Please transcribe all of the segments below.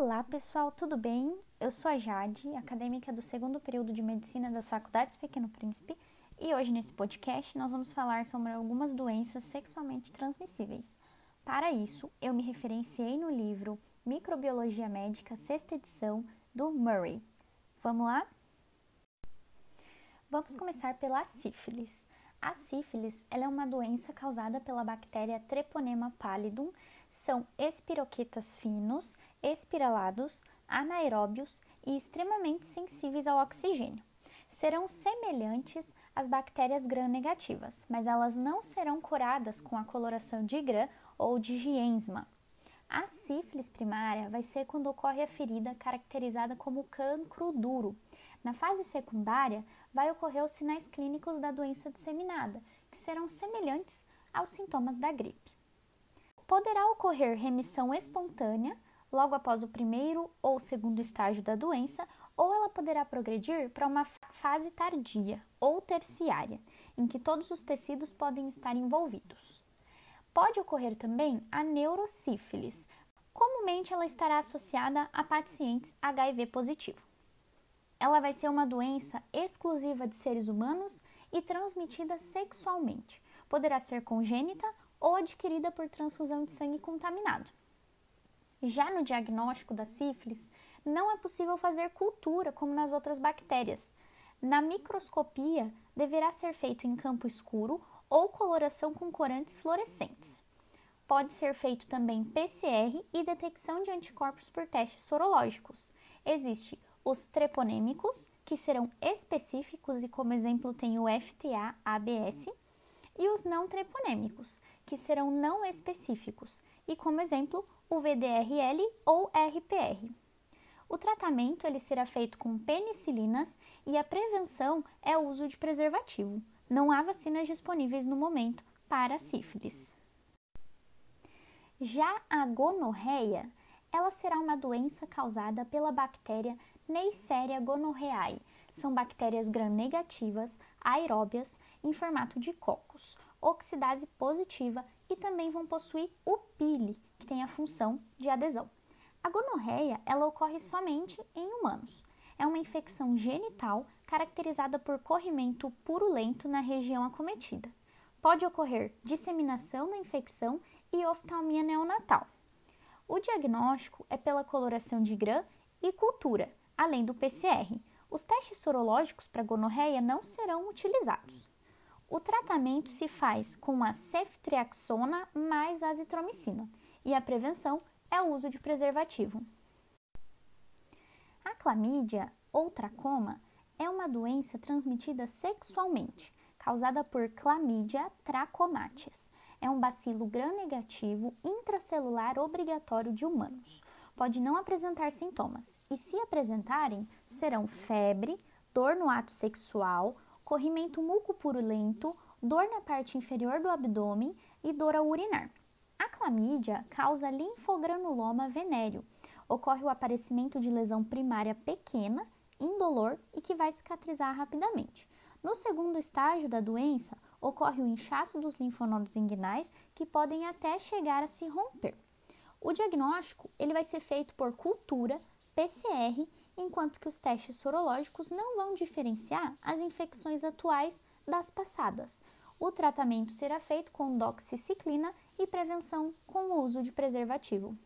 Olá pessoal, tudo bem? Eu sou a Jade, acadêmica do segundo período de medicina das faculdades Pequeno Príncipe, e hoje nesse podcast nós vamos falar sobre algumas doenças sexualmente transmissíveis. Para isso, eu me referenciei no livro Microbiologia Médica, sexta edição, do Murray. Vamos lá? Vamos começar pela sífilis. A sífilis é uma doença causada pela bactéria Treponema pallidum. São espiroquetas finos, espiralados, anaeróbios e extremamente sensíveis ao oxigênio. Serão semelhantes às bactérias gram-negativas, mas elas não serão curadas com a coloração de gram ou de giensma. A sífilis primária vai ser quando ocorre a ferida caracterizada como cancro duro. Na fase secundária, vai ocorrer os sinais clínicos da doença disseminada, que serão semelhantes aos sintomas da gripe. Poderá ocorrer remissão espontânea logo após o primeiro ou segundo estágio da doença, ou ela poderá progredir para uma fase tardia ou terciária, em que todos os tecidos podem estar envolvidos. Pode ocorrer também a neurosífilis. Comumente ela estará associada a pacientes HIV positivo. Ela vai ser uma doença exclusiva de seres humanos e transmitida sexualmente. Poderá ser congênita ou adquirida por transfusão de sangue contaminado. Já no diagnóstico da sífilis, não é possível fazer cultura como nas outras bactérias. Na microscopia, deverá ser feito em campo escuro ou coloração com corantes fluorescentes. Pode ser feito também PCR e detecção de anticorpos por testes sorológicos. Existem os treponêmicos, que serão específicos e como exemplo tem o FTA-ABS, e os não treponêmicos, que serão não específicos, e como exemplo o VDRL ou RPR. O tratamento ele será feito com penicilinas e a prevenção é o uso de preservativo. Não há vacinas disponíveis no momento para sífilis. Já a gonorreia, ela será uma doença causada pela bactéria Neisseria gonorrhoeae. São bactérias gram-negativas, aeróbias, em formato de cocos, oxidase positiva e também vão possuir o pile, que tem a função de adesão. A gonorreia, ela ocorre somente em humanos. É uma infecção genital caracterizada por corrimento purulento na região acometida. Pode ocorrer disseminação da infecção e oftalmia neonatal. O diagnóstico é pela coloração de Gram e cultura, além do PCR. Os testes sorológicos para gonorreia não serão utilizados. O tratamento se faz com a ceftriaxona mais azitromicina e a prevenção é o uso de preservativo. A clamídia ou tracoma é uma doença transmitida sexualmente, causada por Chlamydia trachomatis. É um bacilo gram-negativo intracelular obrigatório de humanos. Pode não apresentar sintomas e, se apresentarem, serão febre, dor no ato sexual, corrimento mucopurulento, dor na parte inferior do abdômen e dor ao urinar. A clamídia causa linfogranuloma venéreo. Ocorre o aparecimento de lesão primária pequena, indolor e que vai cicatrizar rapidamente. No segundo estágio da doença, ocorre o inchaço dos linfonodos inguinais que podem até chegar a se romper. O diagnóstico ele vai ser feito por cultura, PCR enquanto que os testes sorológicos não vão diferenciar as infecções atuais das passadas. O tratamento será feito com doxiciclina e prevenção com o uso de preservativo.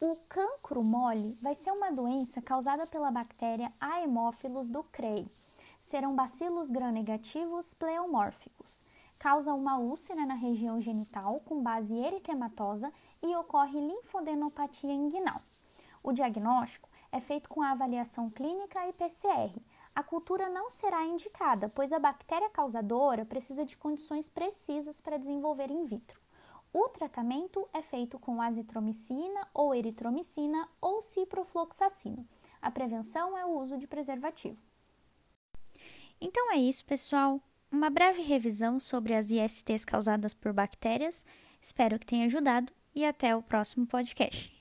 O cancro mole vai ser uma doença causada pela bactéria Haemophilus ducreyi. Serão bacilos gram-negativos pleomórficos. Causa uma úlcera na região genital com base eritematosa e ocorre linfodenopatia inguinal. O diagnóstico é feito com a avaliação clínica e PCR. A cultura não será indicada, pois a bactéria causadora precisa de condições precisas para desenvolver in vitro. O tratamento é feito com azitromicina ou eritromicina ou ciprofloxacino. A prevenção é o uso de preservativo. Então é isso, pessoal. Uma breve revisão sobre as ISTs causadas por bactérias. Espero que tenha ajudado e até o próximo podcast.